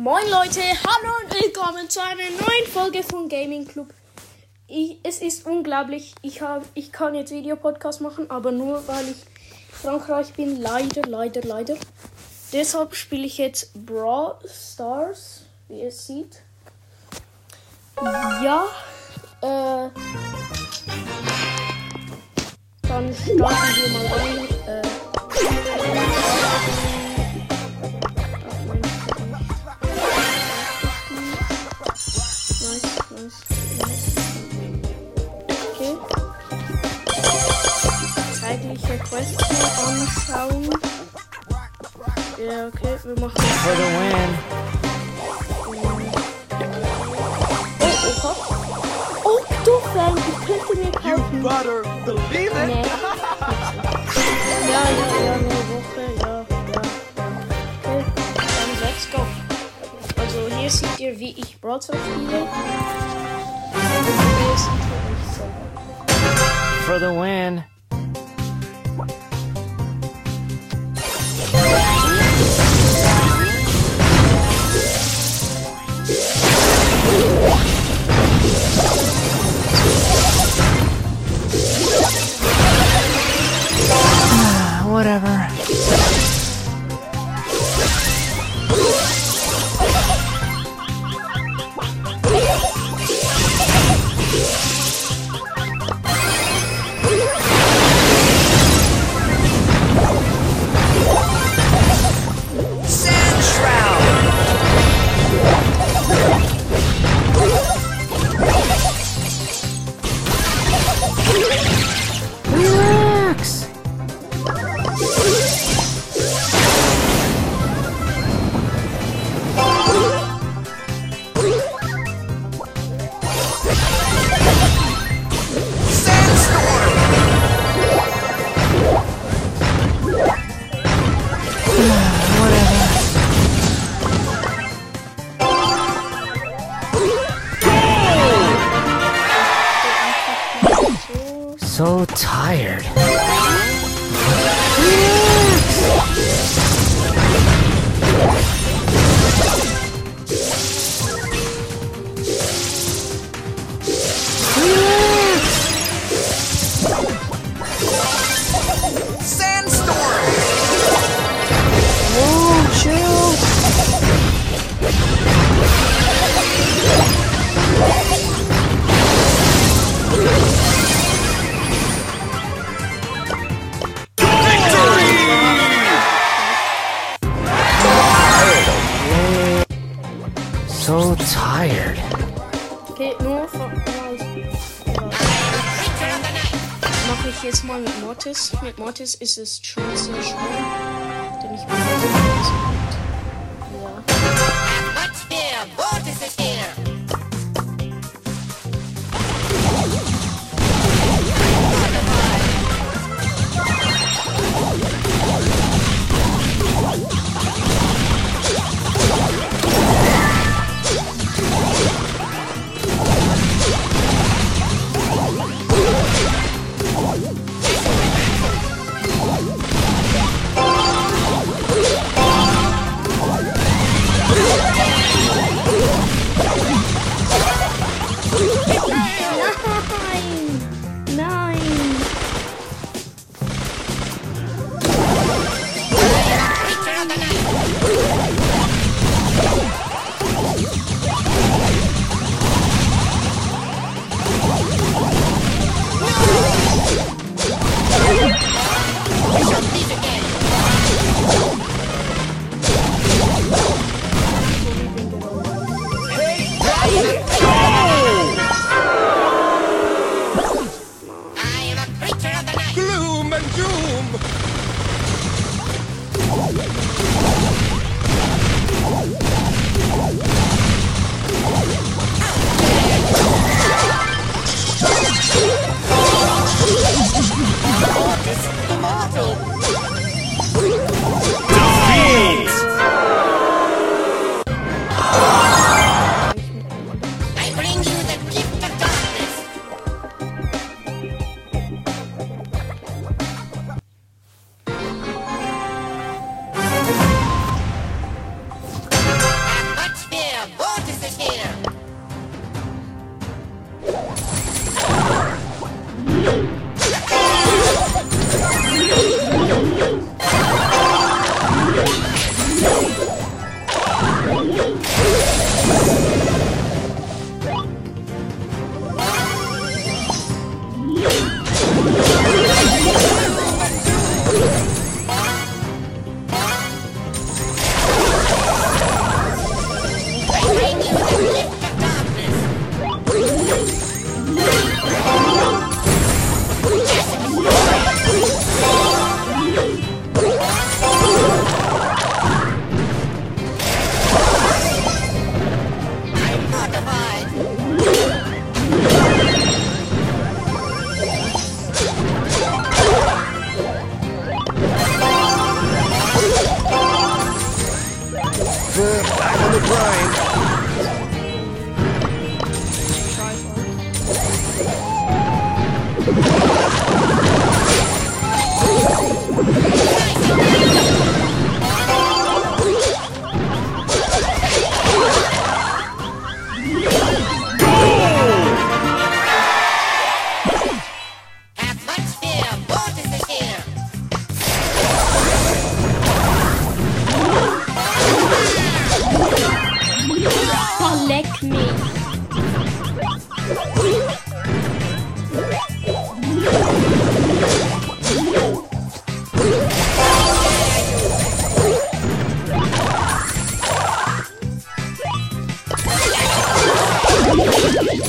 Moin Leute, hallo und willkommen zu einer neuen Folge von Gaming Club. Ich, es ist unglaublich, ich, hab, ich kann jetzt Videopodcast machen, aber nur weil ich Frankreich bin. Leider, leider, leider. Deshalb spiele ich jetzt Brawl Stars, wie ihr seht. Ja, äh, dann starten wir mal rein. Äh, Ja, okay, wir machen For the win. Oh, oha. Octofan, ich könnte mir kaufen. Butter, believe Nee. Ja, ja, ja, eine Woche, ja, ja. Okay, dann let's go. Also hier seht ihr, wie ich Brawl Stars spiele. Und hier seht ihr mich selber. For the win. Whatever. So, tired. Mache ich jetzt mal mit Mortis. Mit Mortis ist es schon sehr schwer. Denn ich bin Ja. What's here? Mortis is here. 走。No!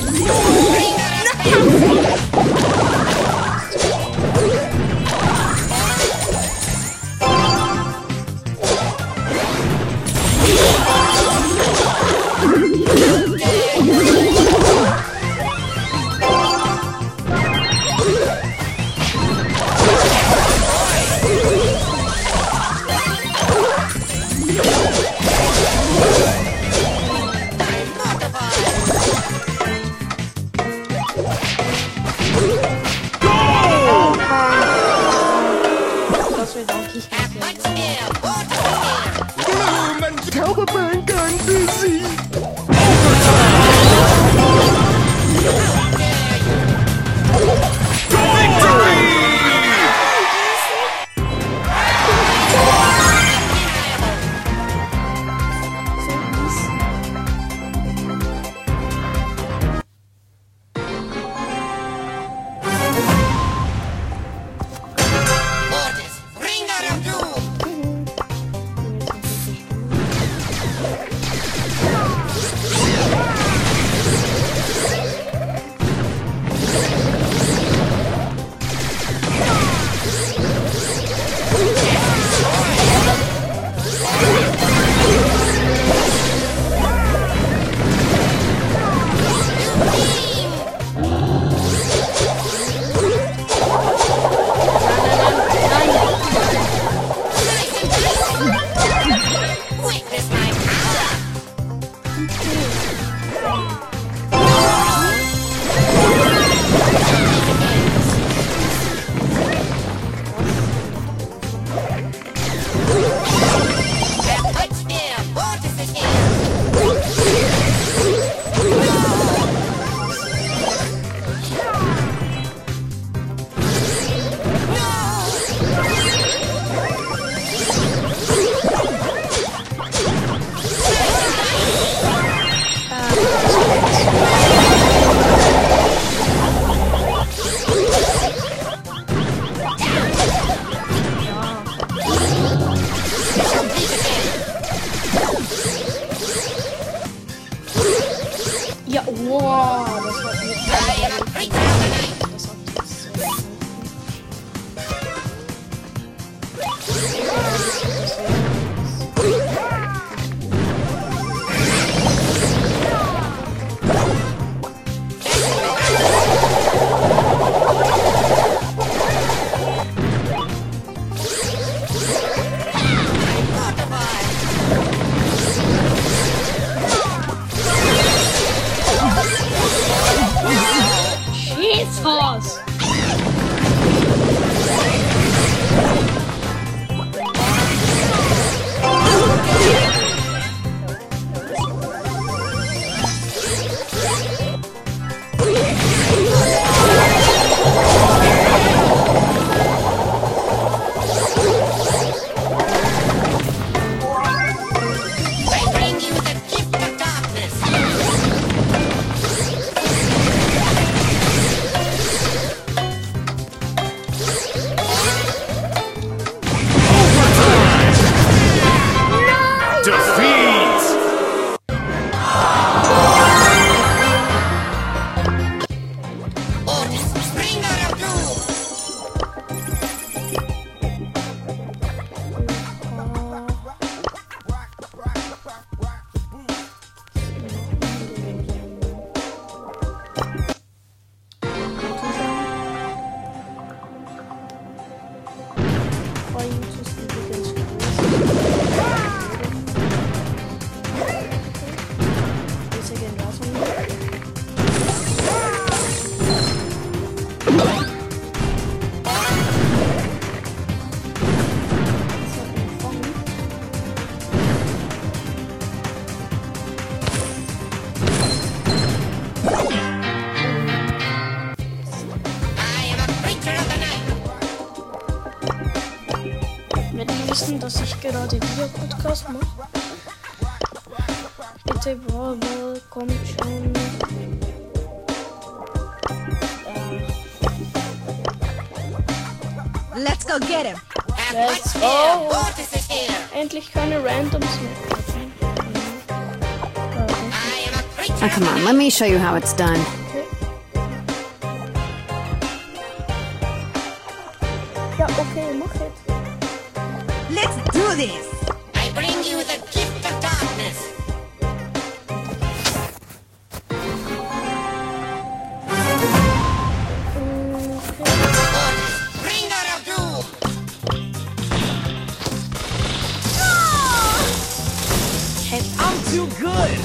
It's false. for you to wissen, dass ich gerade Videopodcast mache. Bitte, Brawl, kommt schon. Let's go get him. Let's fear. go. Endlich keine Randoms mehr. I am a creature Now, come on, let me show you how it's done. Okay. Ja, okay, mach jetzt. Let's do this. I bring you the gift of darkness. Mortis, bringer of doom. I'm too good.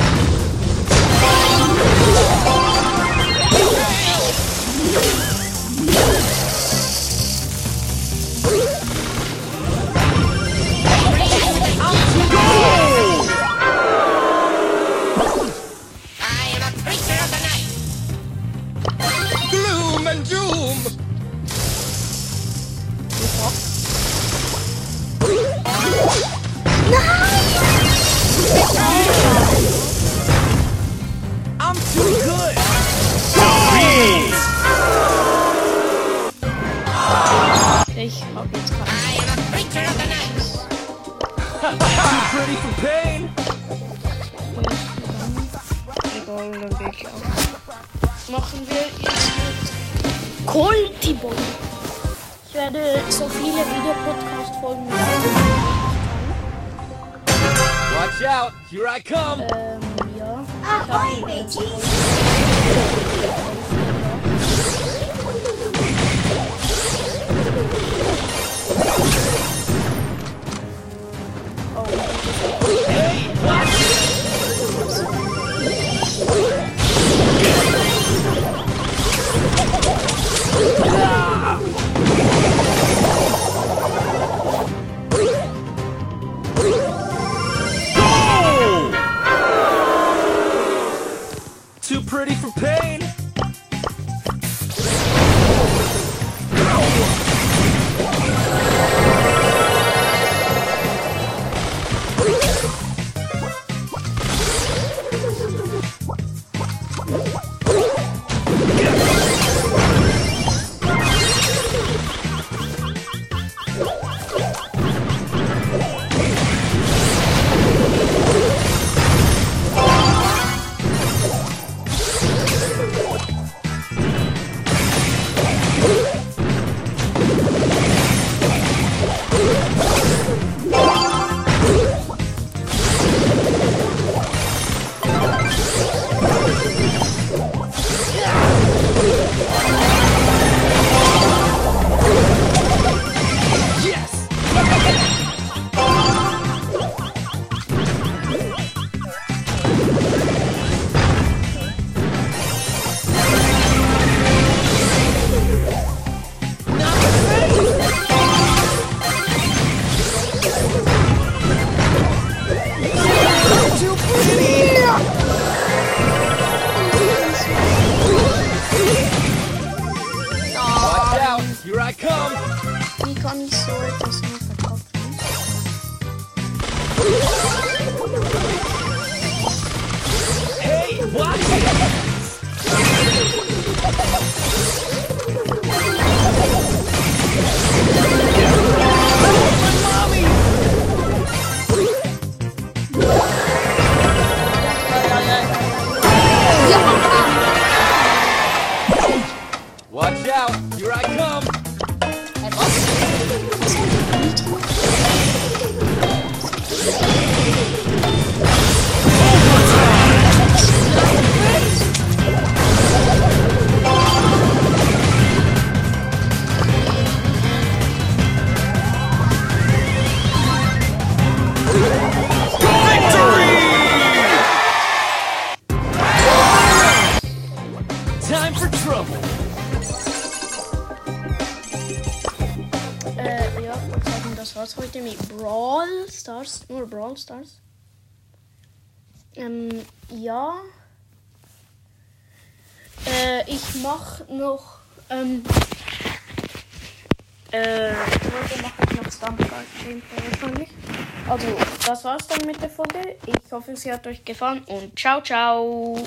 Too pretty for pain. Machen wir jetzt mit Coltiboy. Ich werde so viele Videopodcast-Folgen. Watch out. Here I come. Ähm, ja. Ich hab go. time for trouble. Äh, ja, ich sagen, das war's heute mit Brawl Stars. Nur Brawl Stars. Ähm, ja. Äh, ich mach noch, ähm, äh, heute mach ich noch Stumpfart Gameplay wahrscheinlich. Also, das war's dann mit der Folge. Ich hoffe, sie hat euch gefallen und ciao, ciao!